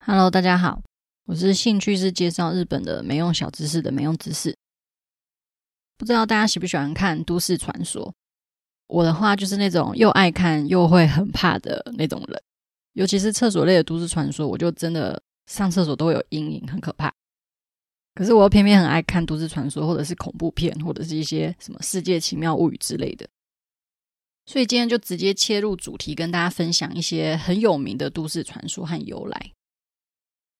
Hello，大家好，我是兴趣是介绍日本的没用小知识的没用知识。不知道大家喜不喜欢看都市传说？我的话就是那种又爱看又会很怕的那种人，尤其是厕所类的都市传说，我就真的上厕所都会有阴影，很可怕。可是我又偏偏很爱看都市传说，或者是恐怖片，或者是一些什么世界奇妙物语之类的。所以今天就直接切入主题，跟大家分享一些很有名的都市传说和由来。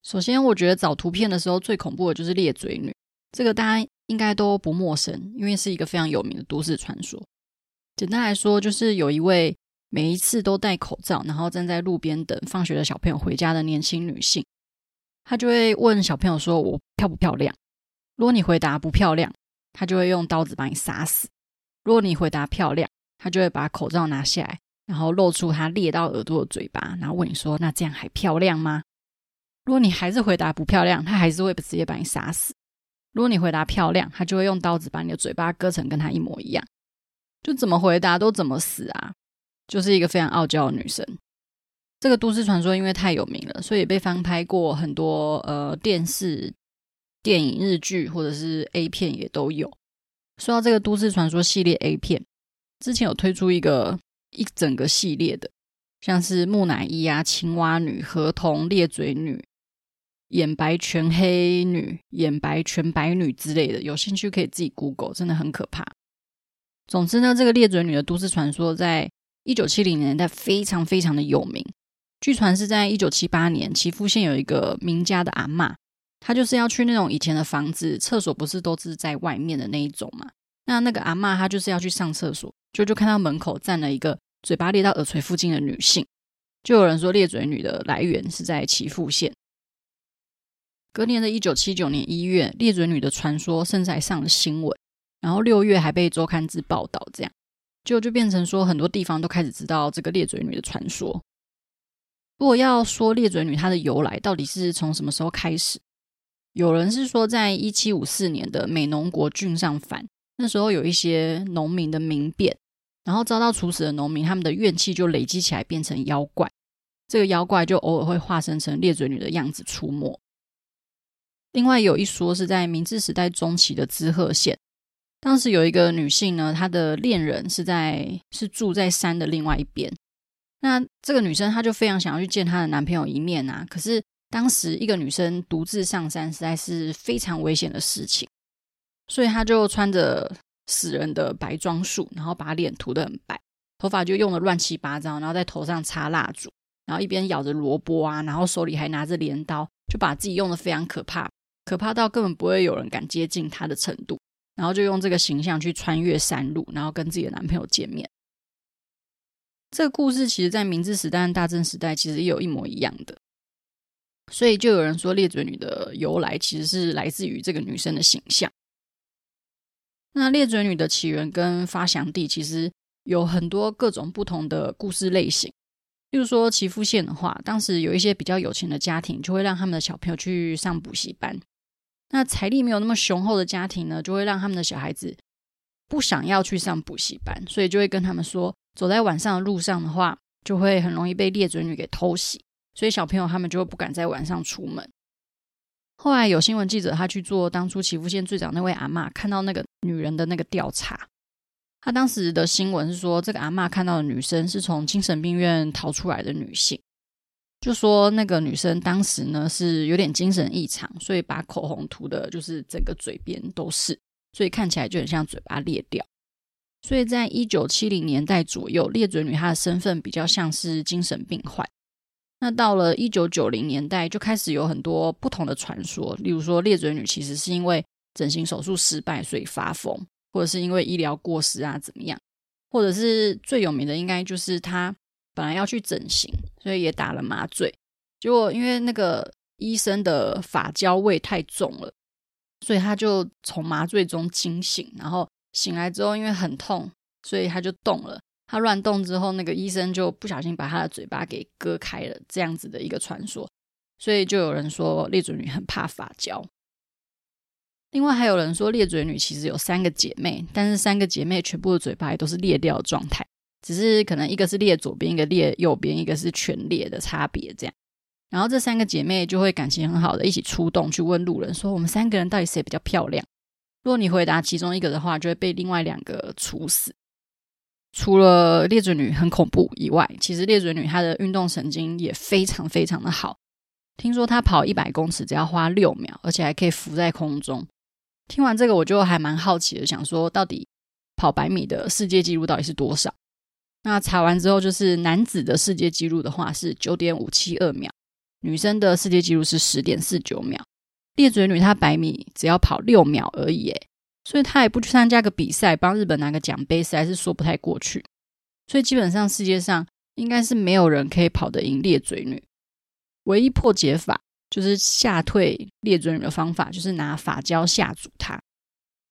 首先，我觉得找图片的时候最恐怖的就是裂嘴女，这个大家应该都不陌生，因为是一个非常有名的都市传说。简单来说，就是有一位每一次都戴口罩，然后站在路边等放学的小朋友回家的年轻女性，她就会问小朋友说：“我漂不漂亮？”如果你回答不漂亮，她就会用刀子把你杀死；如果你回答漂亮，她就会把口罩拿下来，然后露出她裂到耳朵的嘴巴，然后问你说：“那这样还漂亮吗？”如果你还是回答不漂亮，他还是会直接把你杀死。如果你回答漂亮，他就会用刀子把你的嘴巴割成跟他一模一样。就怎么回答都怎么死啊！就是一个非常傲娇的女生。这个都市传说因为太有名了，所以被翻拍过很多呃电视、电影、日剧或者是 A 片也都有。说到这个都市传说系列 A 片，之前有推出一个一整个系列的，像是木乃伊啊、青蛙女、河童、裂嘴女。眼白全黑女、眼白全白女之类的，有兴趣可以自己 Google，真的很可怕。总之呢，这个裂嘴女的都市传说在一九七零年代非常非常的有名。据传是在一九七八年，岐阜县有一个名家的阿嬷，她就是要去那种以前的房子，厕所不是都是在外面的那一种嘛？那那个阿嬷她就是要去上厕所，就就看到门口站了一个嘴巴裂到耳垂附近的女性，就有人说裂嘴女的来源是在岐阜县。隔年的一九七九年一月，裂嘴女的传说甚至还上了新闻，然后六月还被周刊志报道，这样就就变成说很多地方都开始知道这个裂嘴女的传说。如果要说裂嘴女她的由来到底是从什么时候开始，有人是说在一七五四年的美浓国郡上反，那时候有一些农民的民变，然后遭到处死的农民，他们的怨气就累积起来变成妖怪，这个妖怪就偶尔会化身成裂嘴女的样子出没。另外有一说是在明治时代中期的滋贺县，当时有一个女性呢，她的恋人是在是住在山的另外一边。那这个女生她就非常想要去见她的男朋友一面啊，可是当时一个女生独自上山实在是非常危险的事情，所以她就穿着死人的白装束，然后把脸涂得很白，头发就用的乱七八糟，然后在头上插蜡烛，然后一边咬着萝卜啊，然后手里还拿着镰刀，就把自己用的非常可怕。可怕到根本不会有人敢接近她的程度，然后就用这个形象去穿越山路，然后跟自己的男朋友见面。这个故事其实，在明治时代大正时代其实也有一模一样的，所以就有人说裂嘴女的由来其实是来自于这个女生的形象。那裂嘴女的起源跟发祥地其实有很多各种不同的故事类型。例如说岐阜县的话，当时有一些比较有钱的家庭，就会让他们的小朋友去上补习班。那财力没有那么雄厚的家庭呢，就会让他们的小孩子不想要去上补习班，所以就会跟他们说，走在晚上的路上的话，就会很容易被裂嘴女给偷袭，所以小朋友他们就会不敢在晚上出门。后来有新闻记者他去做当初祈福县最早那位阿嬷看到那个女人的那个调查，他当时的新闻是说，这个阿嬷看到的女生是从精神病院逃出来的女性。就说那个女生当时呢是有点精神异常，所以把口红涂的就是整个嘴边都是，所以看起来就很像嘴巴裂掉。所以在一九七零年代左右，裂嘴女她的身份比较像是精神病患。那到了一九九零年代，就开始有很多不同的传说，例如说裂嘴女其实是因为整形手术失败所以发疯，或者是因为医疗过失啊怎么样，或者是最有名的应该就是她。本来要去整形，所以也打了麻醉。结果因为那个医生的发胶味太重了，所以他就从麻醉中惊醒。然后醒来之后，因为很痛，所以他就动了。他乱动之后，那个医生就不小心把他的嘴巴给割开了。这样子的一个传说，所以就有人说裂嘴女很怕发胶。另外还有人说裂嘴女其实有三个姐妹，但是三个姐妹全部的嘴巴也都是裂掉的状态。只是可能一个是列左边，一个列右边，一个是全列的差别这样。然后这三个姐妹就会感情很好的一起出动去问路人说：“我们三个人到底谁比较漂亮？”如果你回答其中一个的话，就会被另外两个处死。除了裂嘴女很恐怖以外，其实裂嘴女她的运动神经也非常非常的好。听说她跑一百公尺只要花六秒，而且还可以浮在空中。听完这个，我就还蛮好奇的，想说到底跑百米的世界纪录到底是多少？那查完之后，就是男子的世界纪录的话是九点五七二秒，女生的世界纪录是十点四九秒。裂嘴女她百米只要跑六秒而已，诶，所以她也不去参加个比赛，帮日本拿个奖杯，实在是说不太过去。所以基本上世界上应该是没有人可以跑得赢裂嘴女。唯一破解法就是吓退裂嘴女的方法，就是拿发胶吓阻她。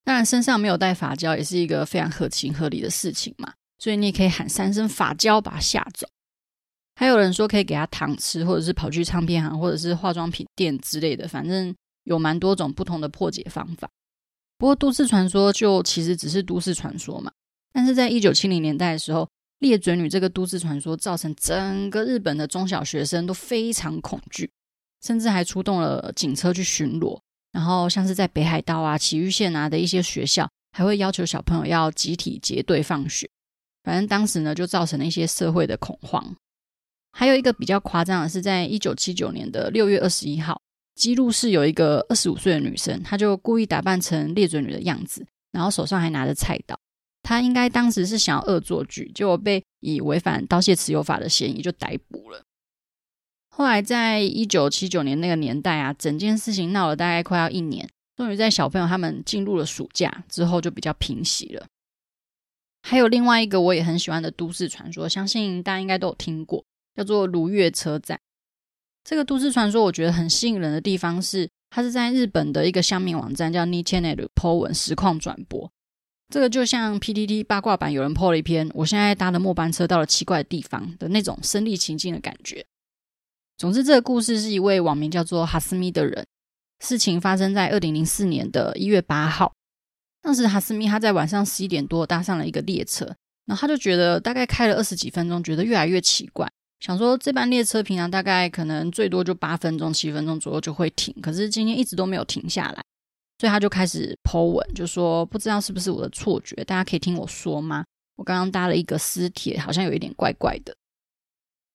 当然身上没有带发胶也是一个非常合情合理的事情嘛。所以你也可以喊三声发胶把他吓走。还有人说可以给他糖吃，或者是跑去唱片行，或者是化妆品店之类的，反正有蛮多种不同的破解方法。不过都市传说就其实只是都市传说嘛。但是在一九七零年代的时候，裂嘴女这个都市传说造成整个日本的中小学生都非常恐惧，甚至还出动了警车去巡逻。然后像是在北海道啊、埼玉县啊的一些学校，还会要求小朋友要集体结队放学。反正当时呢，就造成了一些社会的恐慌。还有一个比较夸张的是，在一九七九年的六月二十一号，姬路市有一个二十五岁的女生，她就故意打扮成猎嘴女的样子，然后手上还拿着菜刀。她应该当时是想要恶作剧，结果被以违反盗窃持有法的嫌疑就逮捕了。后来在一九七九年那个年代啊，整件事情闹了大概快要一年，终于在小朋友他们进入了暑假之后，就比较平息了。还有另外一个我也很喜欢的都市传说，相信大家应该都有听过，叫做如月车站。这个都市传说我觉得很吸引人的地方是，它是在日本的一个乡民网站叫 2channel po 文实况转播。这个就像 PTT 八卦版有人 po 了一篇，我现在搭的末班车到了奇怪的地方的那种身临其境的感觉。总之，这个故事是一位网名叫做哈斯米的人，事情发生在二零零四年的一月八号。当时哈斯密他在晚上十一点多搭上了一个列车，然后他就觉得大概开了二十几分钟，觉得越来越奇怪，想说这班列车平常大概可能最多就八分钟、七分钟左右就会停，可是今天一直都没有停下来，所以他就开始 po 文，就说不知道是不是我的错觉，大家可以听我说吗？我刚刚搭了一个私铁，好像有一点怪怪的。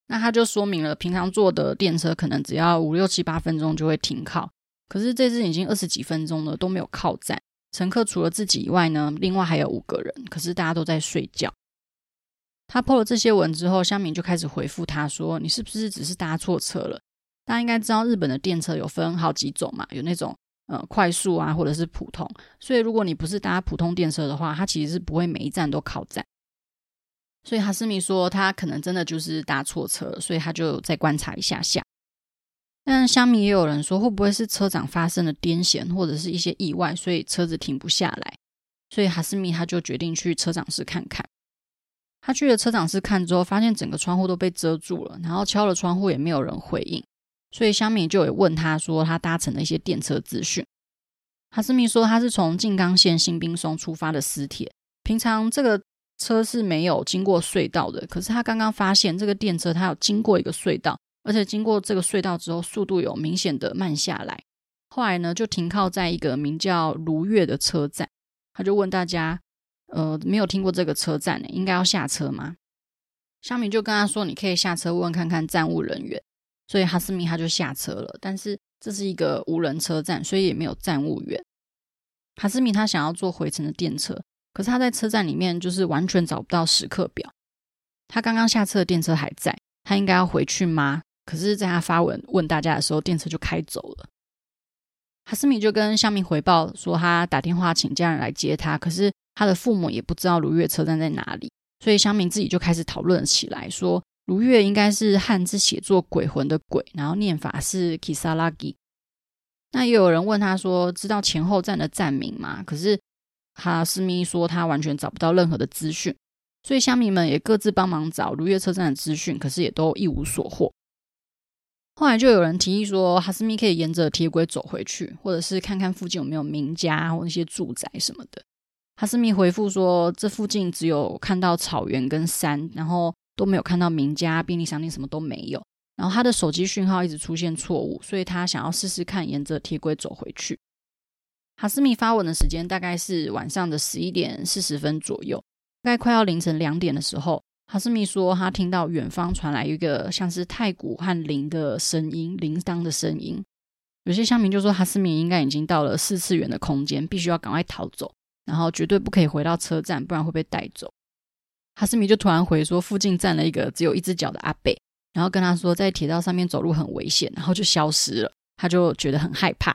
那他就说明了，平常坐的电车可能只要五六七八分钟就会停靠，可是这次已经二十几分钟了都没有靠站。乘客除了自己以外呢，另外还有五个人，可是大家都在睡觉。他破了这些文之后，香民就开始回复他说：“你是不是只是搭错车了？大家应该知道日本的电车有分好几种嘛，有那种呃快速啊，或者是普通。所以如果你不是搭普通电车的话，它其实是不会每一站都靠站。所以哈斯米说他可能真的就是搭错车，所以他就再观察一下下。”但乡民也有人说，会不会是车长发生了癫痫或者是一些意外，所以车子停不下来？所以哈斯密他就决定去车长室看看。他去了车长室看之后，发现整个窗户都被遮住了，然后敲了窗户也没有人回应。所以乡民就有问他说，他搭乘的一些电车资讯。哈斯密说，他是从静冈县新滨松出发的私铁，平常这个车是没有经过隧道的，可是他刚刚发现这个电车它有经过一个隧道。而且经过这个隧道之后，速度有明显的慢下来。后来呢，就停靠在一个名叫如月的车站。他就问大家：“呃，没有听过这个车站呢，应该要下车吗？”香米就跟他说：“你可以下车问看看站务人员。”所以哈斯米他就下车了。但是这是一个无人车站，所以也没有站务员。哈斯米他想要坐回程的电车，可是他在车站里面就是完全找不到时刻表。他刚刚下车的电车还在，他应该要回去吗？可是，在他发文问大家的时候，电车就开走了。哈斯米就跟乡民回报说，他打电话请家人来接他，可是他的父母也不知道如月车站在哪里，所以乡民自己就开始讨论起来，说如月应该是汉字写作“鬼魂”的“鬼”，然后念法是 “kisaragi”。那也有人问他说，知道前后站的站名吗？可是哈斯米说他完全找不到任何的资讯，所以乡民们也各自帮忙找如月车站的资讯，可是也都一无所获。后来就有人提议说，哈斯密可以沿着铁轨走回去，或者是看看附近有没有民家或那些住宅什么的。哈斯密回复说，这附近只有看到草原跟山，然后都没有看到民家、便利商店，什么都没有。然后他的手机讯号一直出现错误，所以他想要试试看沿着铁轨走回去。哈斯米发文的时间大概是晚上的十一点四十分左右，大概快要凌晨两点的时候，哈斯米说他听到远方传来一个像是太鼓和铃的声音，铃铛的声音。有些乡民就说哈斯米应该已经到了四次元的空间，必须要赶快逃走，然后绝对不可以回到车站，不然会被带走。哈斯米就突然回说，附近站了一个只有一只脚的阿伯，然后跟他说在铁道上面走路很危险，然后就消失了。他就觉得很害怕。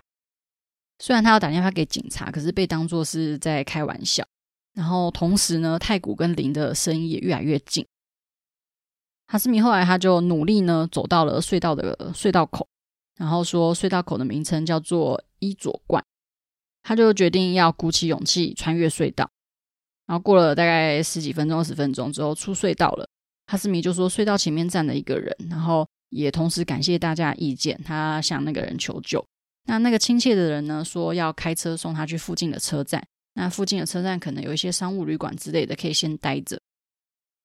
虽然他要打电话给警察，可是被当作是在开玩笑。然后同时呢，太古跟林的声音也越来越近。哈斯米后来他就努力呢走到了隧道的隧道口，然后说隧道口的名称叫做伊佐冠。他就决定要鼓起勇气穿越隧道。然后过了大概十几分钟、二十分钟之后，出隧道了。哈斯米就说隧道前面站了一个人，然后也同时感谢大家的意见，他向那个人求救。那那个亲切的人呢，说要开车送他去附近的车站。那附近的车站可能有一些商务旅馆之类的，可以先待着。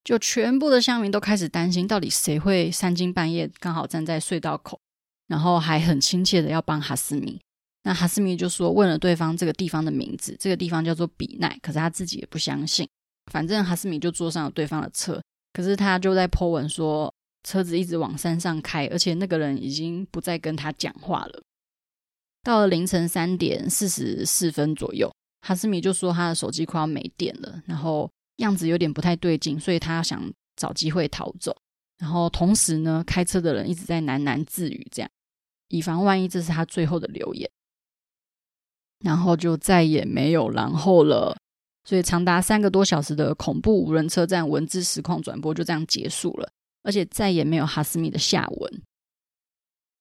就全部的乡民都开始担心，到底谁会三更半夜刚好站在隧道口，然后还很亲切的要帮哈斯米。那哈斯米就说问了对方这个地方的名字，这个地方叫做比奈，可是他自己也不相信。反正哈斯米就坐上了对方的车，可是他就在 po 文说车子一直往山上开，而且那个人已经不再跟他讲话了。到了凌晨三点四十四分左右，哈斯米就说他的手机快要没电了，然后样子有点不太对劲，所以他想找机会逃走。然后同时呢，开车的人一直在喃喃自语，这样以防万一，这是他最后的留言。然后就再也没有然后了，所以长达三个多小时的恐怖无人车站文字实况转播就这样结束了，而且再也没有哈斯米的下文。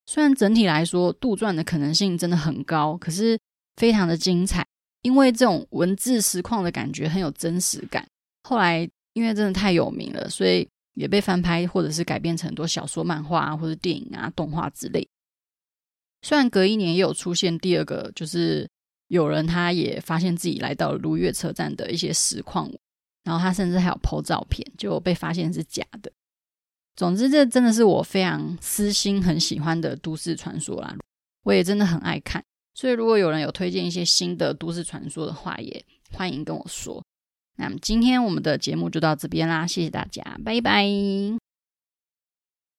虽然整体来说杜撰的可能性真的很高，可是非常的精彩，因为这种文字实况的感觉很有真实感。后来因为真的太有名了，所以也被翻拍或者是改编成很多小说、漫画啊，或者电影啊、动画之类。虽然隔一年也有出现第二个，就是有人他也发现自己来到了如月车站的一些实况，然后他甚至还有 po 照片，就被发现是假的。总之，这真的是我非常私心很喜欢的都市传说啦，我也真的很爱看。所以，如果有人有推荐一些新的都市传说的话，也欢迎跟我说。那么，今天我们的节目就到这边啦，谢谢大家，拜拜。